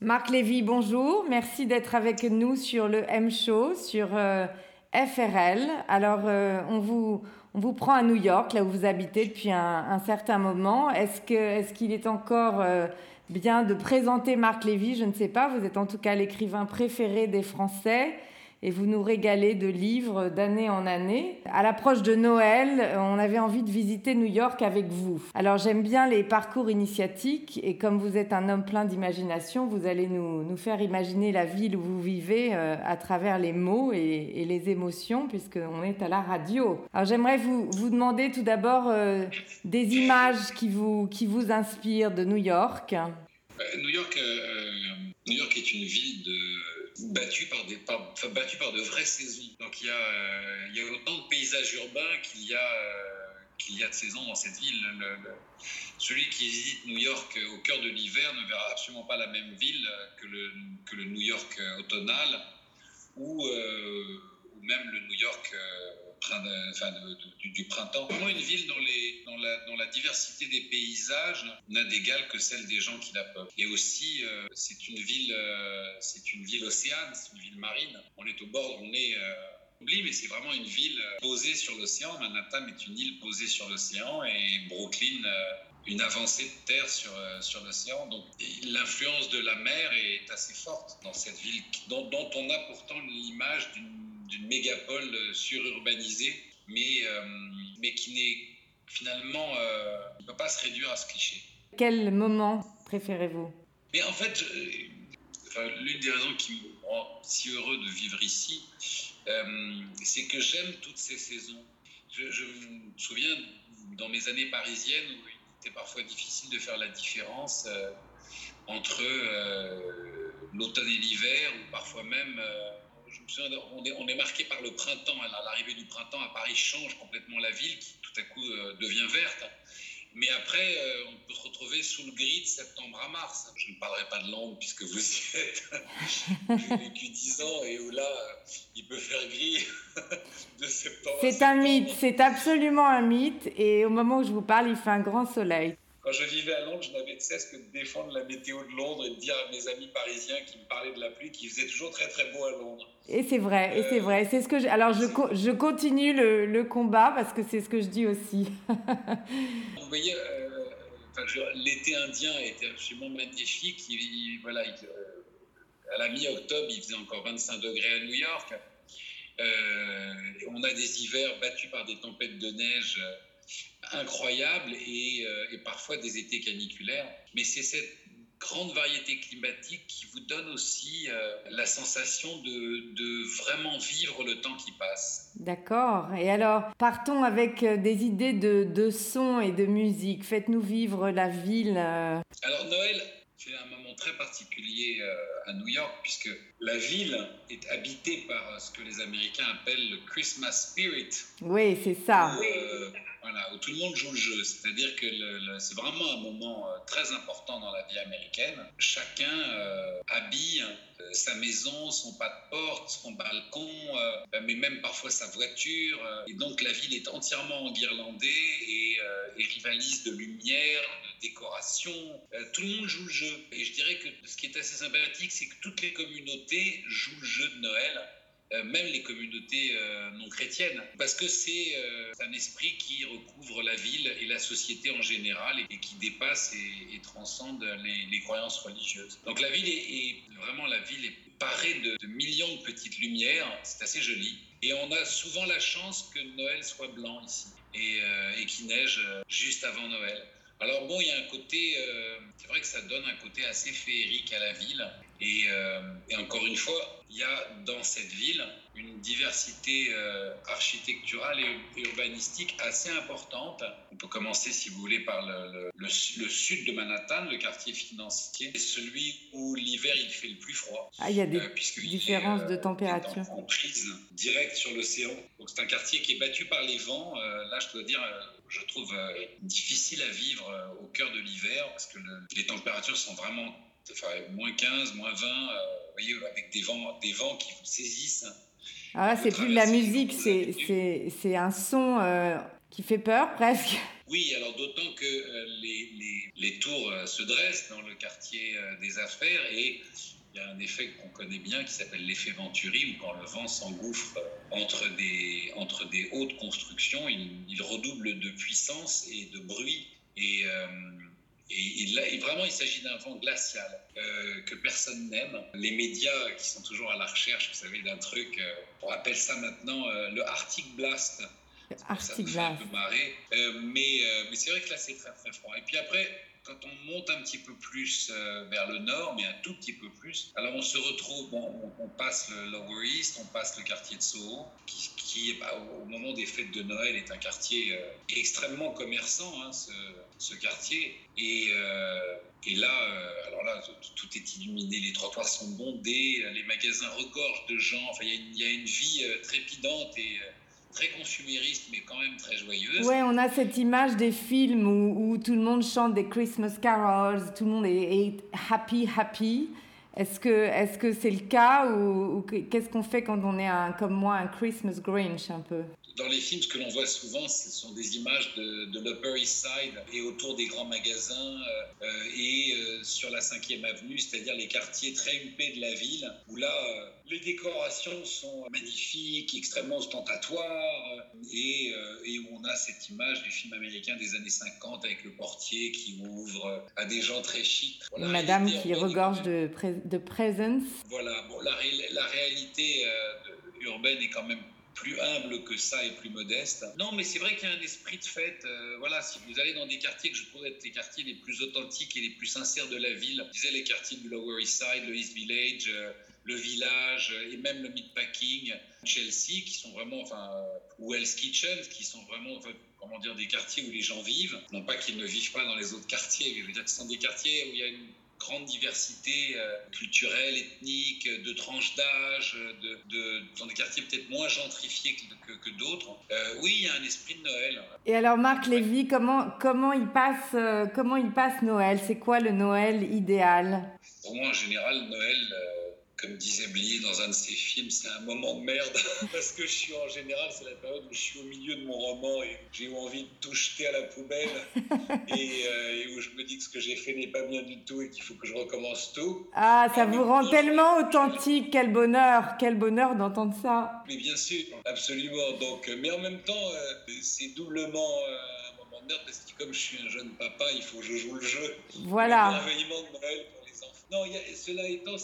Marc Lévy, bonjour. Merci d'être avec nous sur le M Show, sur euh, FRL. Alors, euh, on, vous, on vous prend à New York, là où vous habitez depuis un, certain moment. Est-ce qu'il est, est encore euh, bien de présenter Marc Lévy? Je ne sais pas. Vous êtes en tout cas l'écrivain préféré des Français et vous nous régalez de livres d'année en année. À l'approche de Noël, on avait envie de visiter New York avec vous. Alors j'aime bien les parcours initiatiques et comme vous êtes un homme plein d'imagination, vous allez nous, nous, faire imaginer la ville où vous vivez euh, à travers les mots et, les émotions puisqu'on est à la radio. Alors j'aimerais vous, vous demander tout d'abord euh, des images qui vous, qui vous inspirent de New York. Euh, New York, New York est une ville de battu par, des, battu par de vraies saisons. Donc il y, a, euh, y a autant de paysages urbains qu'il y, a, euh, y a de saisons dans cette ville. celui qui visite New York au cœur de l'hiver ne verra absolument pas la même ville que le, que le New York automnal ou, euh, ou même le New York enfin, du, printemps. Vraiment une ville dont, la, diversité des paysages n'a d'égal que celle des gens qui la peuplent? Et aussi, euh, c'est une ville, euh, c'est une ville océane, c'est une ville marine. On est au bord, on est euh, oublie, mais c'est vraiment une ville posée sur l'océan. Manhattan est une île posée sur l'océan et Brooklyn une avancée de terre sur, sur l'océan. Donc l'influence de la mer est assez forte dans cette ville dont on a pourtant l'image d'une d'une mégapole euh, sururbanisée, mais, euh, mais qui n'est finalement euh, ne peut pas se réduire à ce cliché. Quel moment préférez-vous? Mais en fait, l'une des raisons qui me rend si heureux de vivre ici, c'est que j'aime toutes ces saisons. Je, je, me souviens dans mes années parisiennes où il était parfois difficile de faire la différence entre l'automne et l'hiver, ou parfois même on est, on est, marqué par le printemps. L'arrivée du printemps à Paris change complètement la ville, qui tout à coup euh, devient verte. Mais après, euh, on peut se retrouver sous le gris de septembre à mars. Je ne parlerai pas de Londres puisque vous y êtes. J'ai vécu 10 ans et où là, il peut faire gris de septembre. C'est un mythe, c'est absolument un mythe. Et au moment où je vous parle, il fait un grand soleil. Quand je vivais à Londres, je n'avais de cesse que de défendre la météo de Londres et de dire à mes amis parisiens qui me parlaient de la pluie qu'il faisait toujours très très beau à Londres. Et c'est vrai, et c'est vrai. C'est ce que je... Alors je, je continue le, le, combat parce que c'est ce que je dis aussi. Vous voyez, euh, l'été indien était absolument magnifique. Il, voilà, euh, à la mi-octobre, il faisait encore 25 degrés à New York. Euh, on a des hivers battus par des tempêtes de neige incroyable et, euh, et, parfois des étés caniculaires. Mais c'est cette grande variété climatique qui vous donne aussi euh, la sensation de, de, vraiment vivre le temps qui passe. D'accord. Et alors, partons avec euh, des idées de, de son et de musique. Faites-nous vivre la ville. Alors, Noël, c'est un moment très particulier à New York puisque la ville est habitée par ce que les Américains appellent le Christmas spirit. Oui, c'est ça. Où tout le monde joue le jeu. C'est-à-dire que c'est vraiment un moment euh, très important dans la vie américaine. Chacun euh, habille euh, sa maison, son pas de porte, son balcon, mais même parfois sa voiture. et donc la ville est entièrement enguirlandée et, et rivalise de lumière, de décoration. tout le monde joue le jeu. Et je dirais que ce qui est assez sympathique, c'est que toutes les communautés jouent le jeu de Noël euh, même les communautés euh, non chrétiennes, parce que c'est euh, un esprit qui recouvre la ville et la société en général et, qui dépasse et, transcende les, croyances religieuses. Donc la ville est, vraiment la ville est parée de, millions de petites lumières, c'est assez joli. Et on a souvent la chance que Noël soit blanc ici et, et qu'il neige juste avant Noël. Alors bon, il y a un côté, c'est vrai que ça donne un côté assez féerique à la ville. Et, et encore une fois, il y a dans cette ville une diversité euh, architecturale et, urbanistique assez importante. On peut commencer, si vous voulez, par le, le, sud de Manhattan, le quartier financier, celui où l'hiver il fait le plus froid. Ah, il y a des euh, différences de euh, température. En, prise directe sur l'océan. Donc c'est un quartier qui est battu par les vents. là, je dois dire, je trouve difficile à vivre au cœur de l'hiver parce que les températures sont vraiment moins 15, moins 20, euh, vous voyez, avec des vents, des vents qui vous saisissent. Ah c'est plus de la musique, c'est un son euh, qui fait peur presque. Oui, alors d'autant que euh, les, les, les, tours se dressent dans le quartier des affaires et il y a un effet qu'on connaît bien qui s'appelle l'effet Venturi, où quand le vent s'engouffre entre des, entre des hautes constructions, il, il, redouble de puissance et de bruit. Et, et, vraiment, il s'agit d'un vent glacial euh, que personne n'aime. Les médias qui sont toujours à la recherche, vous savez, d'un truc, euh, on appelle ça maintenant euh, le Arctic Blast. Arctic Blast. un peu marrer. mais, mais c'est vrai que là, c'est très très froid. Et puis après, quand on monte un petit peu plus vers le nord, mais un tout petit peu plus, alors on se retrouve, on, passe le Lower East, on passe le quartier de Soho, qui, bah, au moment des fêtes de Noël, est un quartier extrêmement commerçant. Hein, ce, quartier. Et, euh, là, euh, alors là, tout est illuminé, les trottoirs sont bondés, les magasins regorgent de gens. Enfin, il y, a une vie euh, trépidante et très consumériste, mais quand même très joyeuse. Ouais, on a cette image des films où, tout le monde chante des Christmas carols, tout le monde est, happy, happy. Est-ce que est-ce c'est le cas ou, ou qu'est-ce qu'on fait quand on est un, comme moi un Christmas Grinch un peu? Dans les films, ce que l'on voit souvent, ce sont des images de, de l'Upper East Side et autour des grands magasins euh, euh, et euh, sur la 5e avenue, c'est-à-dire les quartiers très huppés de la ville, où là, les décorations sont magnifiques, extrêmement ostentatoires, et, et, où on a cette image du film américain des années 50 avec le portier qui ouvre à des gens très chics. Madame qui regorge de, de presence. Voilà, bon, la, la réalité urbaine est quand même plus humble que ça et plus modeste. Non, mais c'est vrai qu'il y a un esprit de fête. Euh, voilà, si vous allez dans des quartiers que je pourrais être les quartiers les plus authentiques et les plus sincères de la ville, je disais les quartiers du Lower East Side, le East Village, euh, le village et même le Meatpacking, Chelsea, qui sont vraiment, enfin, ou Hell's Kitchen, qui sont vraiment, comment dire, des quartiers où les gens vivent. Non pas qu'ils ne vivent pas dans les autres quartiers, mais je veux dire que ce sont des quartiers où il y a une grande diversité euh, culturelle, ethnique, de tranches d'âge, de, de, dans des quartiers peut-être moins gentrifiés que, que, d'autres. Euh, oui, il y a un esprit de Noël. Et alors Marc Lévy, comment, comment, il passe, euh, comment il passe Noël? C'est quoi le Noël idéal? Pour moi, en général, Noël comme disait Blier dans un de ses films, c'est un moment de merde parce que je suis en général, c'est la période où je suis au milieu de mon roman et j'ai envie de tout jeter à la poubelle euh, et, où je me dis que ce que j'ai fait n'est pas bien du tout et qu'il faut que je recommence tout. Ah, ça vous rend tellement authentique, quel bonheur, quel bonheur d'entendre ça. Mais bien sûr, absolument. Donc, mais en même temps, euh, c'est doublement euh, un moment de merde parce que comme je suis un jeune papa, il faut que je joue le jeu. Voilà. de Noël non, cela étant,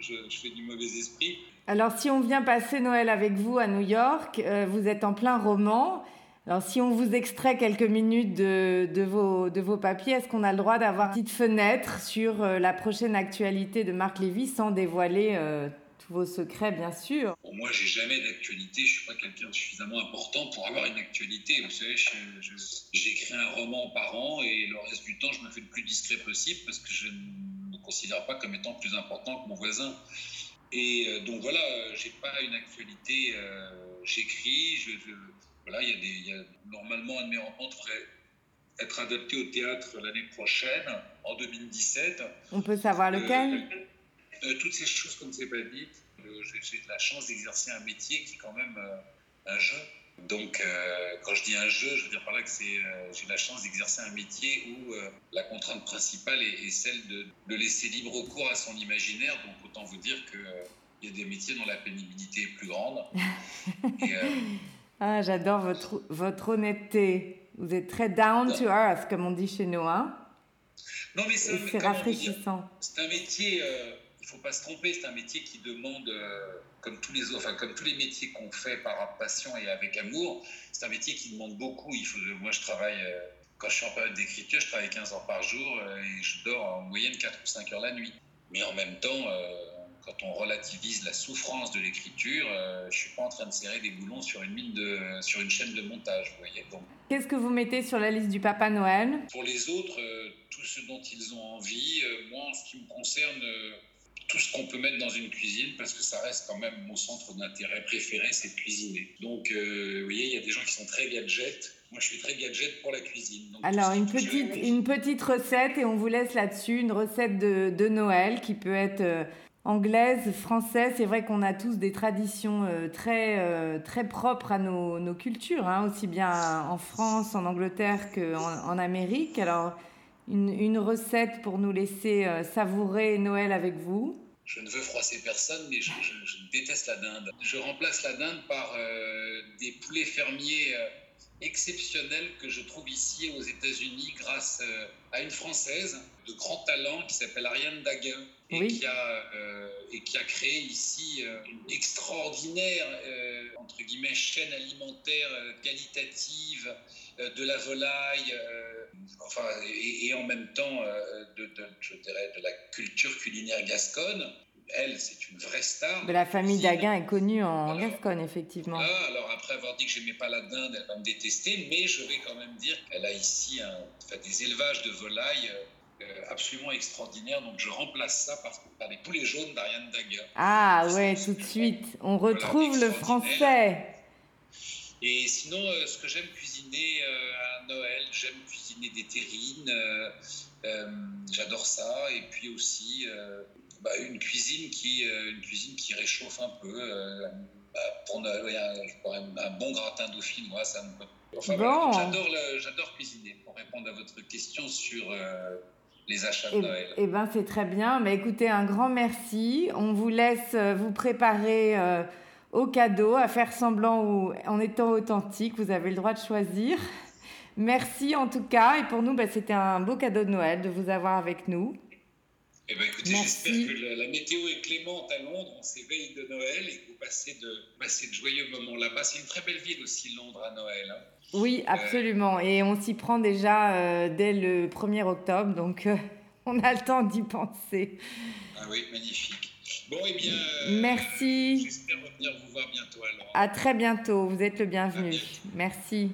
je, fais du mauvais esprit. Alors, si on vient passer Noël avec vous à New York, euh, vous êtes en plein roman. Alors, si on vous extrait quelques minutes de, de, vos, de vos papiers, est-ce qu'on a le droit d'avoir une petite fenêtre sur euh, la prochaine actualité de Marc Lévy sans dévoiler euh, tous vos secrets, bien sûr? Bon, Moi, j'ai jamais d'actualité. Je suis pas quelqu'un de suffisamment important pour avoir une actualité. Vous savez, j'écris un roman par an et le reste du temps, je me fais le plus discret possible parce que je considère pas comme étant plus important que mon voisin. Et euh, donc voilà, j'ai pas une actualité. Euh, j'écris, je, voilà, il y a des, y a, normalement un de mes devrait être adapté au théâtre l'année prochaine, en 2017. On peut savoir euh, lequel? Toutes ces choses comme c'est pas dit. j'ai la chance d'exercer un métier qui est quand même un jeu. Donc, euh, quand je dis un jeu, je veux dire par là que c'est, euh, j'ai la chance d'exercer un métier où euh, la contrainte principale est, celle de, de, laisser libre cours à son imaginaire. Donc, autant vous dire qu'il y a des métiers dont la pénibilité est plus grande. ah, j'adore votre, votre honnêteté. Vous êtes très down to earth, comme on dit chez nous. Hein non, mais c'est rafraîchissant. C'est un métier, il ne faut pas se tromper, c'est un métier qui demande comme tous les enfin, comme tous les métiers qu'on fait par passion et avec amour, c'est un métier qui demande beaucoup. Il faut, moi, je travaille, euh, quand je suis en période d'écriture, je travaille 15 heures par jour euh, et je dors en moyenne 4 ou 5 heures la nuit. Mais en même temps, euh, quand on relativise la souffrance de l'écriture, je ne suis pas en train de serrer des boulons sur une, mine de, sur une chaîne de montage. Vous voyez Qu'est-ce que vous mettez sur la liste du Papa Noël? Pour les autres, tout ce dont ils ont envie. moi, en ce qui me concerne, tout ce qu'on peut mettre dans une cuisine parce que ça reste quand même mon centre d'intérêt préféré, c'est de cuisiner. Donc, euh, vous voyez, il y a des gens qui sont très gadgets. Moi, je suis très gadget pour la cuisine. Alors, une petite, une petite recette et on vous laisse là-dessus, une recette de, de, Noël qui peut être euh, anglaise, française, c'est vrai qu'on a tous des traditions euh, très, très propres à nos, nos cultures, hein, aussi bien en France, en Angleterre qu'en en Amérique. Alors, une, une, recette pour nous laisser savourer Noël avec vous je ne veux froisser personne, mais je, déteste la dinde. Je remplace la dinde par des poulets fermiers exceptionnels que je trouve ici aux États-Unis grâce à une Française de grand talent qui s'appelle Ariane Daguin et, oui. qui a, euh, et qui a créé ici euh, une extraordinaire, euh, entre guillemets, chaîne alimentaire euh, qualitative euh, de la volaille, enfin, et, et, en même temps, de, de, je dirais, de la culture culinaire gasconne. Elle, c'est une vraie star. De la famille Daguin est connue en Gascogne, effectivement. Ah, alors après avoir dit que j'aimais pas la dinde, elle va me détester, mais je vais quand même dire qu'elle a ici un, enfin, des élevages de volailles absolument extraordinaire. Donc je remplace ça par, par les poulets jaunes d'Ariane Daguin. Ah ouais, tout de suite. On retrouve voilà, le français. Et sinon, euh, ce que j'aime cuisiner euh, à Noël, j'aime cuisiner des terrines. Euh, J'adore ça. Et puis aussi bah, une cuisine qui, une cuisine qui réchauffe un peu. Bah, pour Noël, un, un, bon gratin dauphinois, ça me Enfin, bon. voilà, j'adore cuisiner. Pour répondre à votre question sur euh, les achats de et, Noël. Eh bien, c'est très bien. Mais écoutez, un grand merci. On vous laisse euh, vous préparer euh, au cadeau, à faire semblant ou en étant authentique. Vous avez le droit de choisir. Merci en tout cas. Et pour nous, bah, c'était un beau cadeau de Noël de vous avoir avec nous. Eh ben, écoutez, j'espère que la, la, météo est clémente à Londres, on s'éveille de Noël et que vous passez de, passez de joyeux moments là-bas. C'est une très belle ville aussi, Londres, à Noël. Hein. Oui, absolument. Euh... Et on s'y prend déjà euh, dès le 1er octobre, donc euh, on a le temps d'y penser. Ah oui, magnifique. Bon, eh bien. Merci. J'espère revenir vous voir bientôt alors. À très bientôt. Vous êtes le bienvenu. Merci.